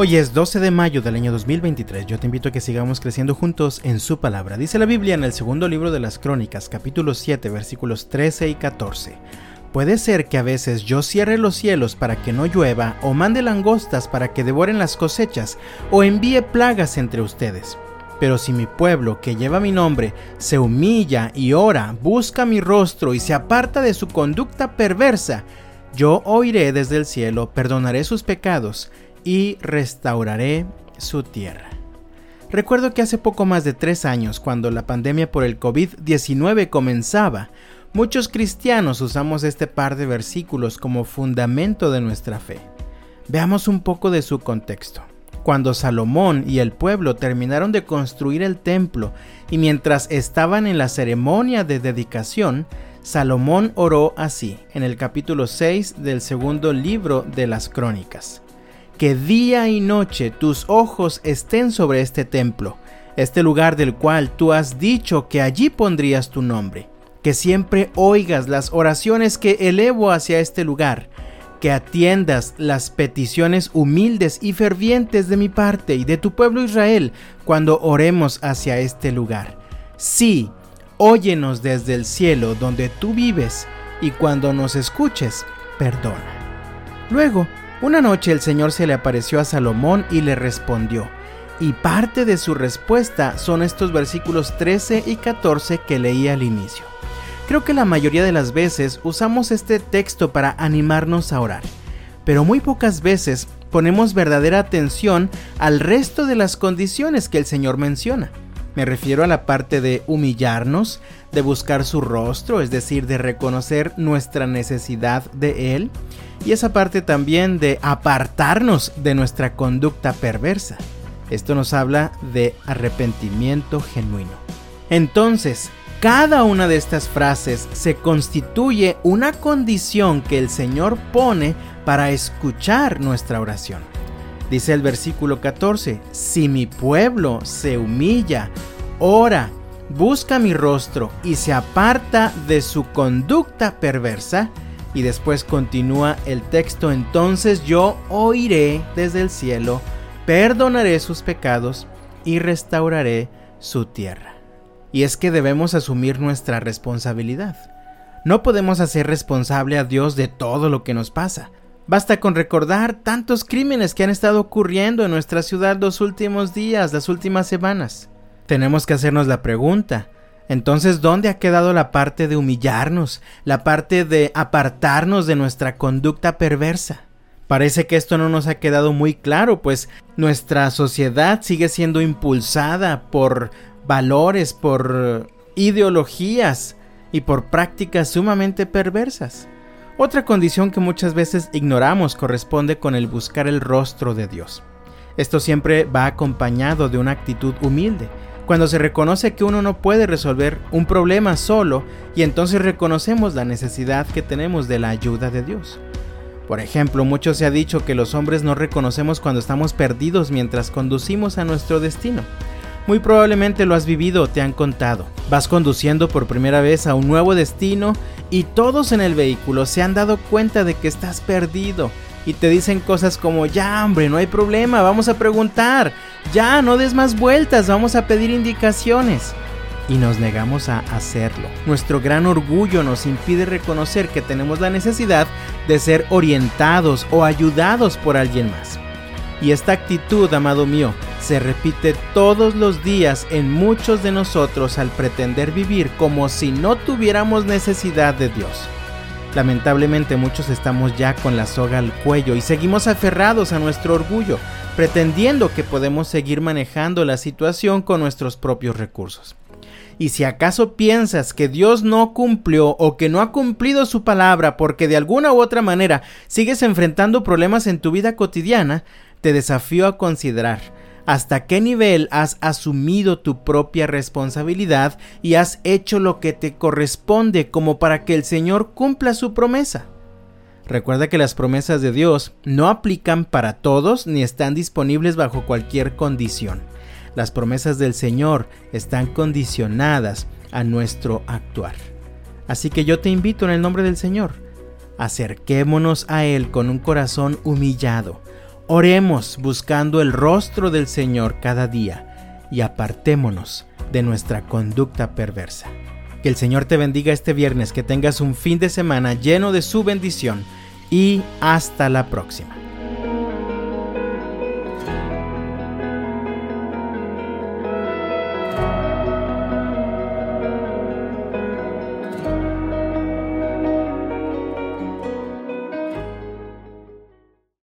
Hoy es 12 de mayo del año 2023. Yo te invito a que sigamos creciendo juntos en su palabra. Dice la Biblia en el segundo libro de las Crónicas, capítulo 7, versículos 13 y 14. Puede ser que a veces yo cierre los cielos para que no llueva, o mande langostas para que devoren las cosechas, o envíe plagas entre ustedes. Pero si mi pueblo, que lleva mi nombre, se humilla y ora, busca mi rostro y se aparta de su conducta perversa, yo oiré desde el cielo, perdonaré sus pecados, y restauraré su tierra. Recuerdo que hace poco más de tres años, cuando la pandemia por el COVID-19 comenzaba, muchos cristianos usamos este par de versículos como fundamento de nuestra fe. Veamos un poco de su contexto. Cuando Salomón y el pueblo terminaron de construir el templo y mientras estaban en la ceremonia de dedicación, Salomón oró así en el capítulo 6 del segundo libro de las Crónicas que día y noche tus ojos estén sobre este templo, este lugar del cual tú has dicho que allí pondrías tu nombre, que siempre oigas las oraciones que elevo hacia este lugar, que atiendas las peticiones humildes y fervientes de mi parte y de tu pueblo Israel cuando oremos hacia este lugar. Sí, óyenos desde el cielo donde tú vives y cuando nos escuches, perdona. Luego, una noche el Señor se le apareció a Salomón y le respondió, y parte de su respuesta son estos versículos 13 y 14 que leí al inicio. Creo que la mayoría de las veces usamos este texto para animarnos a orar, pero muy pocas veces ponemos verdadera atención al resto de las condiciones que el Señor menciona. Me refiero a la parte de humillarnos, de buscar su rostro, es decir, de reconocer nuestra necesidad de Él, y esa parte también de apartarnos de nuestra conducta perversa. Esto nos habla de arrepentimiento genuino. Entonces, cada una de estas frases se constituye una condición que el Señor pone para escuchar nuestra oración. Dice el versículo 14, si mi pueblo se humilla, ora, busca mi rostro y se aparta de su conducta perversa, y después continúa el texto, entonces yo oiré desde el cielo, perdonaré sus pecados y restauraré su tierra. Y es que debemos asumir nuestra responsabilidad. No podemos hacer responsable a Dios de todo lo que nos pasa. Basta con recordar tantos crímenes que han estado ocurriendo en nuestra ciudad los últimos días, las últimas semanas. Tenemos que hacernos la pregunta, entonces, ¿dónde ha quedado la parte de humillarnos, la parte de apartarnos de nuestra conducta perversa? Parece que esto no nos ha quedado muy claro, pues nuestra sociedad sigue siendo impulsada por valores, por ideologías y por prácticas sumamente perversas. Otra condición que muchas veces ignoramos corresponde con el buscar el rostro de Dios. Esto siempre va acompañado de una actitud humilde, cuando se reconoce que uno no puede resolver un problema solo y entonces reconocemos la necesidad que tenemos de la ayuda de Dios. Por ejemplo, mucho se ha dicho que los hombres no reconocemos cuando estamos perdidos mientras conducimos a nuestro destino. Muy probablemente lo has vivido te han contado. Vas conduciendo por primera vez a un nuevo destino y todos en el vehículo se han dado cuenta de que estás perdido y te dicen cosas como ya hombre, no hay problema, vamos a preguntar, ya no des más vueltas, vamos a pedir indicaciones. Y nos negamos a hacerlo. Nuestro gran orgullo nos impide reconocer que tenemos la necesidad de ser orientados o ayudados por alguien más. Y esta actitud, amado mío, se repite todos los días en muchos de nosotros al pretender vivir como si no tuviéramos necesidad de Dios. Lamentablemente muchos estamos ya con la soga al cuello y seguimos aferrados a nuestro orgullo, pretendiendo que podemos seguir manejando la situación con nuestros propios recursos. Y si acaso piensas que Dios no cumplió o que no ha cumplido su palabra porque de alguna u otra manera sigues enfrentando problemas en tu vida cotidiana, te desafío a considerar hasta qué nivel has asumido tu propia responsabilidad y has hecho lo que te corresponde como para que el Señor cumpla su promesa. Recuerda que las promesas de Dios no aplican para todos ni están disponibles bajo cualquier condición. Las promesas del Señor están condicionadas a nuestro actuar. Así que yo te invito en el nombre del Señor, acerquémonos a Él con un corazón humillado, Oremos buscando el rostro del Señor cada día y apartémonos de nuestra conducta perversa. Que el Señor te bendiga este viernes, que tengas un fin de semana lleno de su bendición y hasta la próxima.